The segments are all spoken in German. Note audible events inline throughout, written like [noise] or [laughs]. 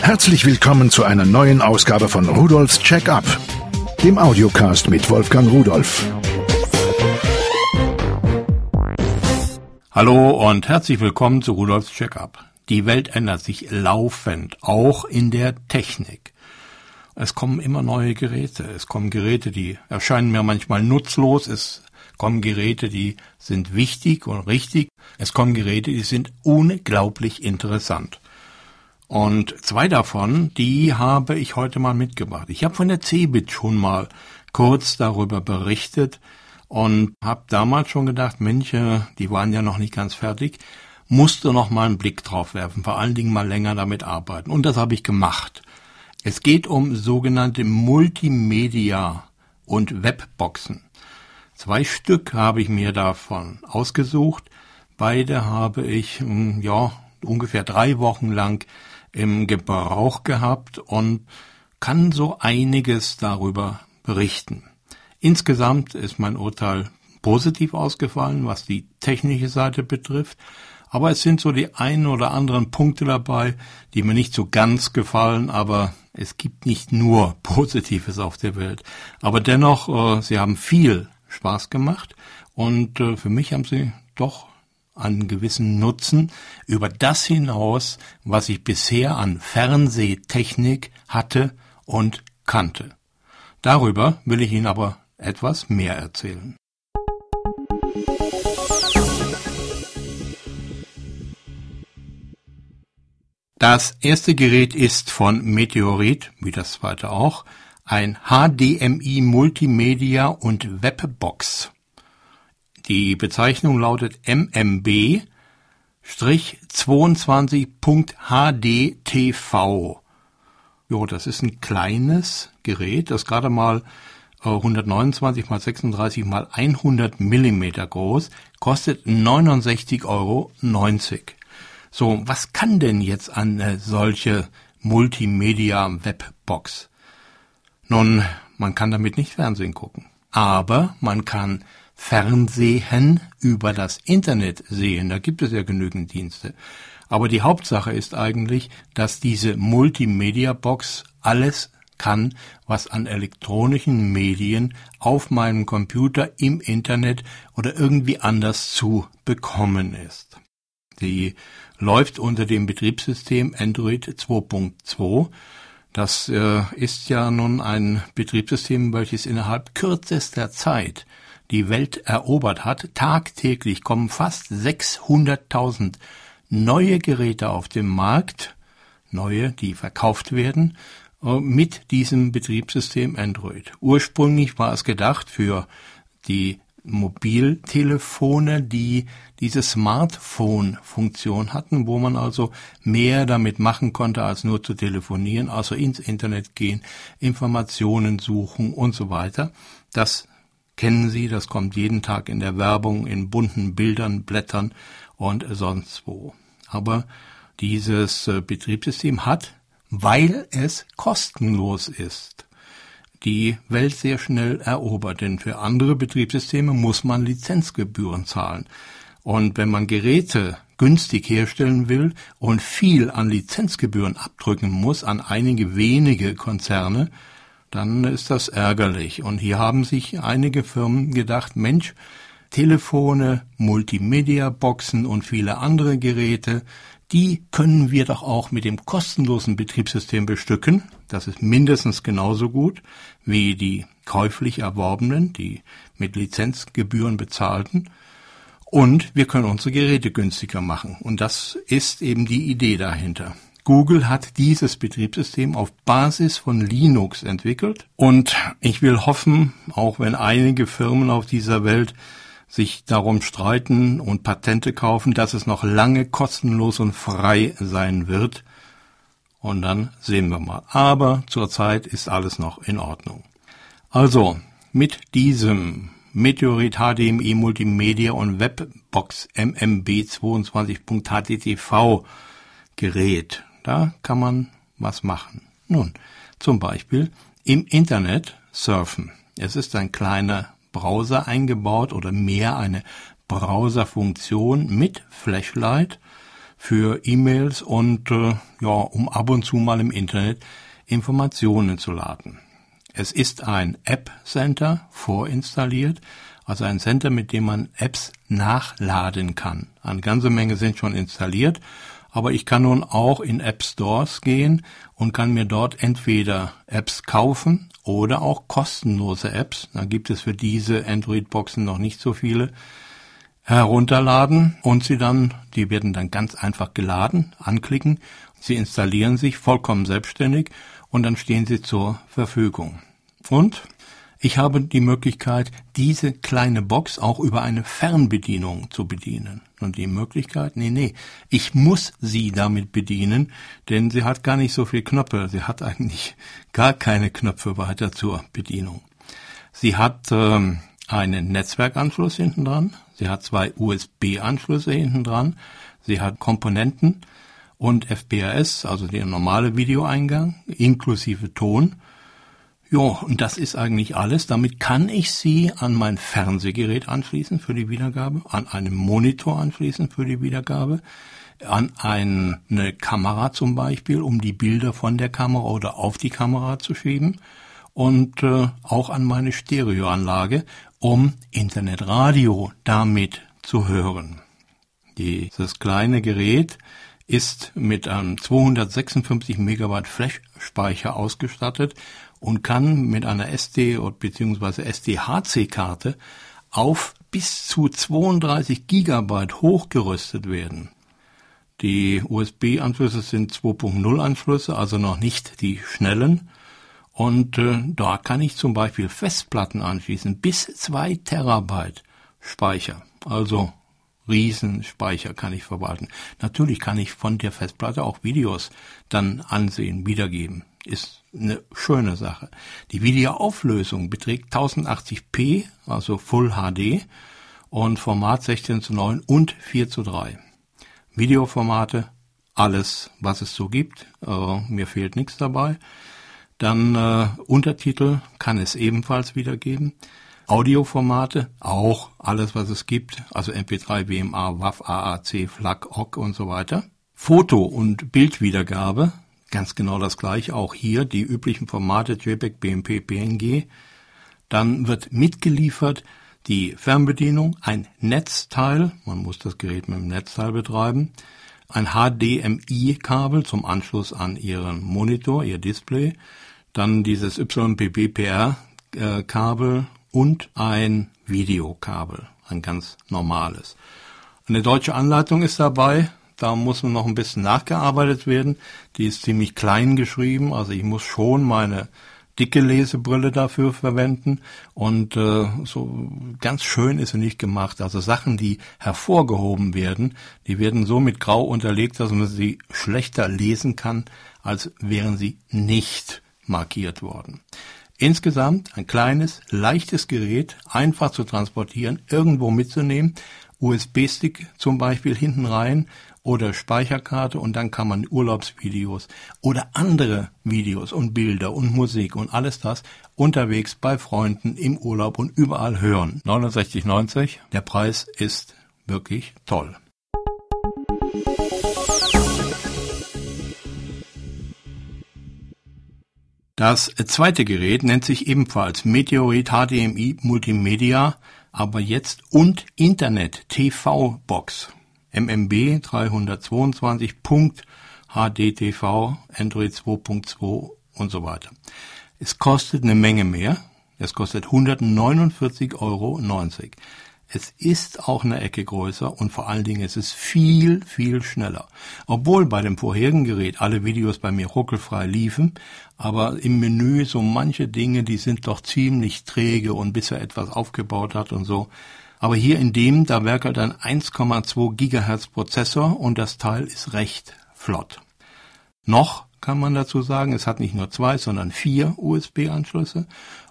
Herzlich willkommen zu einer neuen Ausgabe von Rudolfs Check-up, dem Audiocast mit Wolfgang Rudolf. Hallo und herzlich willkommen zu Rudolfs Check-up. Die Welt ändert sich laufend, auch in der Technik. Es kommen immer neue Geräte. Es kommen Geräte, die erscheinen mir manchmal nutzlos. Es kommen Geräte, die sind wichtig und richtig. Es kommen Geräte, die sind unglaublich interessant. Und zwei davon, die habe ich heute mal mitgebracht. Ich habe von der Cebit schon mal kurz darüber berichtet und habe damals schon gedacht, Mensch, die waren ja noch nicht ganz fertig, musste noch mal einen Blick drauf werfen, vor allen Dingen mal länger damit arbeiten. Und das habe ich gemacht. Es geht um sogenannte Multimedia und Webboxen. Zwei Stück habe ich mir davon ausgesucht. Beide habe ich, hm, ja, ungefähr drei Wochen lang im Gebrauch gehabt und kann so einiges darüber berichten. Insgesamt ist mein Urteil positiv ausgefallen, was die technische Seite betrifft, aber es sind so die ein oder anderen Punkte dabei, die mir nicht so ganz gefallen, aber es gibt nicht nur [laughs] Positives auf der Welt. Aber dennoch, äh, sie haben viel Spaß gemacht und äh, für mich haben sie doch einen gewissen Nutzen über das hinaus, was ich bisher an Fernsehtechnik hatte und kannte. Darüber will ich Ihnen aber etwas mehr erzählen. Das erste Gerät ist von Meteorit, wie das zweite auch, ein HDMI Multimedia und Webbox. Die Bezeichnung lautet MMB 22.hdtv. Jo, das ist ein kleines Gerät, das gerade mal 129 mal 36 mal 100 Millimeter groß, kostet 69,90 Euro. So, was kann denn jetzt eine solche Multimedia-Webbox? Nun, man kann damit nicht Fernsehen gucken, aber man kann Fernsehen über das Internet sehen. Da gibt es ja genügend Dienste. Aber die Hauptsache ist eigentlich, dass diese Multimedia-Box alles kann, was an elektronischen Medien auf meinem Computer im Internet oder irgendwie anders zu bekommen ist. Die läuft unter dem Betriebssystem Android 2.2. Das äh, ist ja nun ein Betriebssystem, welches innerhalb kürzester Zeit die Welt erobert hat. Tagtäglich kommen fast 600.000 neue Geräte auf den Markt, neue, die verkauft werden, äh, mit diesem Betriebssystem Android. Ursprünglich war es gedacht für die Mobiltelefone, die diese Smartphone-Funktion hatten, wo man also mehr damit machen konnte, als nur zu telefonieren, also ins Internet gehen, Informationen suchen und so weiter. Das kennen Sie, das kommt jeden Tag in der Werbung, in bunten Bildern, Blättern und sonst wo. Aber dieses äh, Betriebssystem hat, weil es kostenlos ist, die Welt sehr schnell erobert, denn für andere Betriebssysteme muss man Lizenzgebühren zahlen. Und wenn man Geräte günstig herstellen will und viel an Lizenzgebühren abdrücken muss an einige wenige Konzerne, dann ist das ärgerlich. Und hier haben sich einige Firmen gedacht, Mensch, Telefone, Multimedia-Boxen und viele andere Geräte, die können wir doch auch mit dem kostenlosen Betriebssystem bestücken. Das ist mindestens genauso gut wie die käuflich erworbenen, die mit Lizenzgebühren bezahlten. Und wir können unsere Geräte günstiger machen. Und das ist eben die Idee dahinter. Google hat dieses Betriebssystem auf Basis von Linux entwickelt und ich will hoffen, auch wenn einige Firmen auf dieser Welt sich darum streiten und Patente kaufen, dass es noch lange kostenlos und frei sein wird. Und dann sehen wir mal. Aber zurzeit ist alles noch in Ordnung. Also, mit diesem Meteorit HDMI Multimedia und Webbox MMB 22.httv Gerät da kann man was machen. Nun, zum Beispiel im Internet surfen. Es ist ein kleiner Browser eingebaut oder mehr eine Browserfunktion mit Flashlight, für E-Mails und äh, ja, um ab und zu mal im Internet Informationen zu laden. Es ist ein App Center vorinstalliert, also ein Center, mit dem man Apps nachladen kann. Eine ganze Menge sind schon installiert, aber ich kann nun auch in App Stores gehen und kann mir dort entweder Apps kaufen oder auch kostenlose Apps. Da gibt es für diese Android-Boxen noch nicht so viele herunterladen und sie dann, die werden dann ganz einfach geladen, anklicken, sie installieren sich vollkommen selbstständig und dann stehen sie zur Verfügung. Und ich habe die Möglichkeit, diese kleine Box auch über eine Fernbedienung zu bedienen. Und die Möglichkeit, nee, nee, ich muss sie damit bedienen, denn sie hat gar nicht so viel Knöpfe. Sie hat eigentlich [laughs] gar keine Knöpfe weiter zur Bedienung. Sie hat ähm, einen Netzwerkanschluss hinten dran. Sie hat zwei USB-Anschlüsse hinten dran. Sie hat Komponenten und FPRS, also der normale Videoeingang, inklusive Ton. Ja, und das ist eigentlich alles. Damit kann ich sie an mein Fernsehgerät anschließen für die Wiedergabe, an einen Monitor anschließen für die Wiedergabe, an eine Kamera zum Beispiel, um die Bilder von der Kamera oder auf die Kamera zu schieben und äh, auch an meine Stereoanlage, um Internetradio damit zu hören. Dieses kleine Gerät ist mit einem 256 Megabyte Flash-Speicher ausgestattet und kann mit einer SD- bzw. SDHC-Karte auf bis zu 32 Gigabyte hochgerüstet werden. Die USB-Anschlüsse sind 2.0 Anschlüsse, also noch nicht die schnellen. Und äh, da kann ich zum Beispiel Festplatten anschließen, bis zwei Terabyte Speicher. Also Riesenspeicher kann ich verwalten. Natürlich kann ich von der Festplatte auch Videos dann ansehen, wiedergeben ist eine schöne Sache. Die Videoauflösung beträgt 1080p, also Full HD und Format 16 zu 9 und 4 zu 3. Videoformate, alles, was es so gibt. Äh, mir fehlt nichts dabei. Dann äh, Untertitel kann es ebenfalls wiedergeben. Audioformate, auch alles, was es gibt, also MP3, WMA, WAV, AAC, FLAC, OGG und so weiter. Foto- und Bildwiedergabe Ganz genau das gleiche, auch hier die üblichen Formate JPEG, BMP, PNG. Dann wird mitgeliefert die Fernbedienung, ein Netzteil, man muss das Gerät mit dem Netzteil betreiben, ein HDMI-Kabel zum Anschluss an Ihren Monitor, Ihr Display, dann dieses YPBPR-Kabel und ein Videokabel, ein ganz normales. Eine deutsche Anleitung ist dabei, da muss noch ein bisschen nachgearbeitet werden. Die ist ziemlich klein geschrieben, also ich muss schon meine dicke Lesebrille dafür verwenden und äh, so ganz schön ist sie nicht gemacht. Also Sachen, die hervorgehoben werden, die werden so mit Grau unterlegt, dass man sie schlechter lesen kann, als wären sie nicht markiert worden. Insgesamt ein kleines, leichtes Gerät, einfach zu transportieren, irgendwo mitzunehmen, USB-Stick zum Beispiel hinten rein, oder Speicherkarte und dann kann man Urlaubsvideos oder andere Videos und Bilder und Musik und alles das unterwegs bei Freunden im Urlaub und überall hören. 69,90. Der Preis ist wirklich toll. Das zweite Gerät nennt sich ebenfalls Meteorit HDMI Multimedia, aber jetzt und Internet TV Box. MMB 322. HDTV, Android 2.2 und so weiter. Es kostet eine Menge mehr. Es kostet 149,90 Euro. Es ist auch eine Ecke größer und vor allen Dingen ist es viel, viel schneller. Obwohl bei dem vorherigen Gerät alle Videos bei mir ruckelfrei liefen, aber im Menü so manche Dinge, die sind doch ziemlich träge und bis er etwas aufgebaut hat und so, aber hier in dem, da werkelt ein 1,2 Gigahertz Prozessor und das Teil ist recht flott. Noch kann man dazu sagen, es hat nicht nur zwei, sondern vier USB-Anschlüsse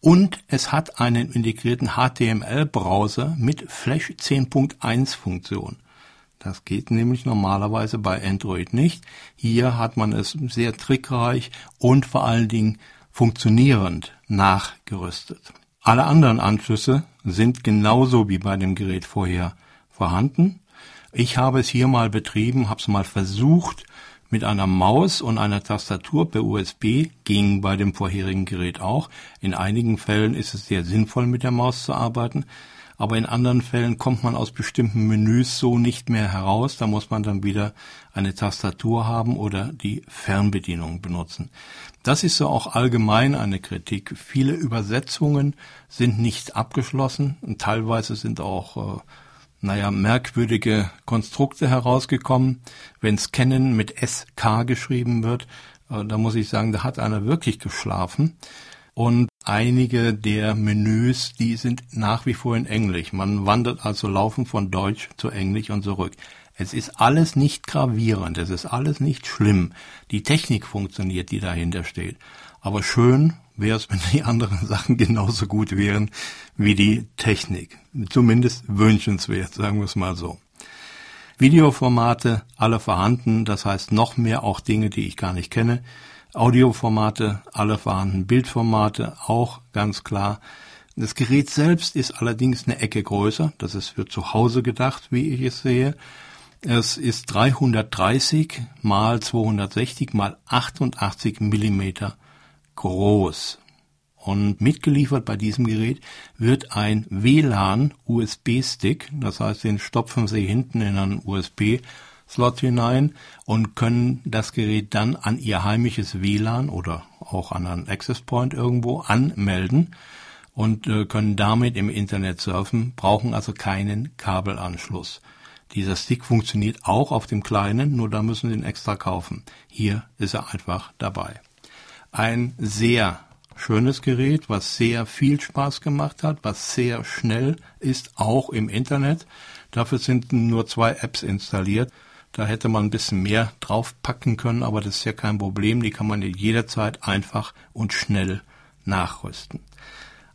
und es hat einen integrierten HTML-Browser mit Flash 10.1 Funktion. Das geht nämlich normalerweise bei Android nicht. Hier hat man es sehr trickreich und vor allen Dingen funktionierend nachgerüstet. Alle anderen Anschlüsse sind genauso wie bei dem Gerät vorher vorhanden. Ich habe es hier mal betrieben, habe es mal versucht mit einer Maus und einer Tastatur per USB, ging bei dem vorherigen Gerät auch. In einigen Fällen ist es sehr sinnvoll, mit der Maus zu arbeiten aber in anderen Fällen kommt man aus bestimmten Menüs so nicht mehr heraus. Da muss man dann wieder eine Tastatur haben oder die Fernbedienung benutzen. Das ist so auch allgemein eine Kritik. Viele Übersetzungen sind nicht abgeschlossen und teilweise sind auch äh, naja, merkwürdige Konstrukte herausgekommen. Wenn Scannen mit SK geschrieben wird, äh, da muss ich sagen, da hat einer wirklich geschlafen. Und einige der Menüs, die sind nach wie vor in Englisch. Man wandert also laufend von Deutsch zu Englisch und zurück. Es ist alles nicht gravierend, es ist alles nicht schlimm. Die Technik funktioniert, die dahinter steht. Aber schön wäre es, wenn die anderen [laughs] Sachen genauso gut wären wie die Technik. Zumindest wünschenswert, sagen wir es mal so. Videoformate, alle vorhanden, das heißt noch mehr auch Dinge, die ich gar nicht kenne. Audioformate, alle vorhandenen Bildformate, auch ganz klar. Das Gerät selbst ist allerdings eine Ecke größer. Das ist für zu Hause gedacht, wie ich es sehe. Es ist 330 mal 260 mal 88 Millimeter groß. Und mitgeliefert bei diesem Gerät wird ein WLAN USB-Stick. Das heißt, den stopfen Sie hinten in einen USB Slot hinein und können das Gerät dann an ihr heimisches WLAN oder auch an einen Access Point irgendwo anmelden und äh, können damit im Internet surfen, brauchen also keinen Kabelanschluss. Dieser Stick funktioniert auch auf dem kleinen, nur da müssen Sie ihn extra kaufen. Hier ist er einfach dabei. Ein sehr schönes Gerät, was sehr viel Spaß gemacht hat, was sehr schnell ist, auch im Internet. Dafür sind nur zwei Apps installiert da hätte man ein bisschen mehr draufpacken können, aber das ist ja kein Problem. Die kann man jederzeit einfach und schnell nachrüsten.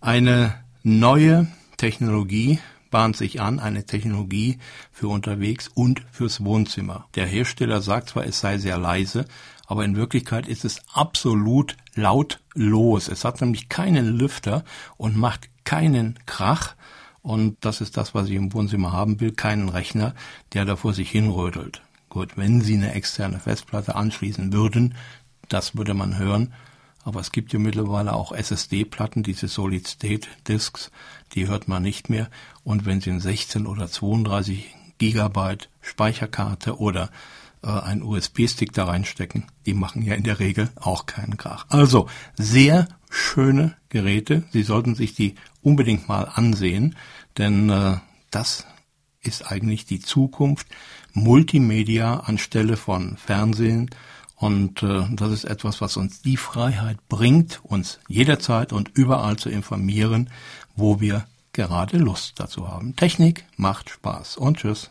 Eine neue Technologie bahnt sich an, eine Technologie für unterwegs und fürs Wohnzimmer. Der Hersteller sagt zwar, es sei sehr leise, aber in Wirklichkeit ist es absolut lautlos. Es hat nämlich keinen Lüfter und macht keinen Krach. Und das ist das, was ich im Wohnzimmer haben will, keinen Rechner, der da vor sich hinrödelt. Gut, wenn Sie eine externe Festplatte anschließen würden, das würde man hören. Aber es gibt ja mittlerweile auch SSD-Platten, diese Solid-State-Disks, die hört man nicht mehr. Und wenn Sie ein 16 oder 32 Gigabyte Speicherkarte oder äh, ein USB-Stick da reinstecken, die machen ja in der Regel auch keinen Krach. Also sehr schöne Geräte. Sie sollten sich die unbedingt mal ansehen, denn äh, das ist eigentlich die Zukunft. Multimedia anstelle von Fernsehen. Und äh, das ist etwas, was uns die Freiheit bringt, uns jederzeit und überall zu informieren, wo wir gerade Lust dazu haben. Technik macht Spaß. Und tschüss.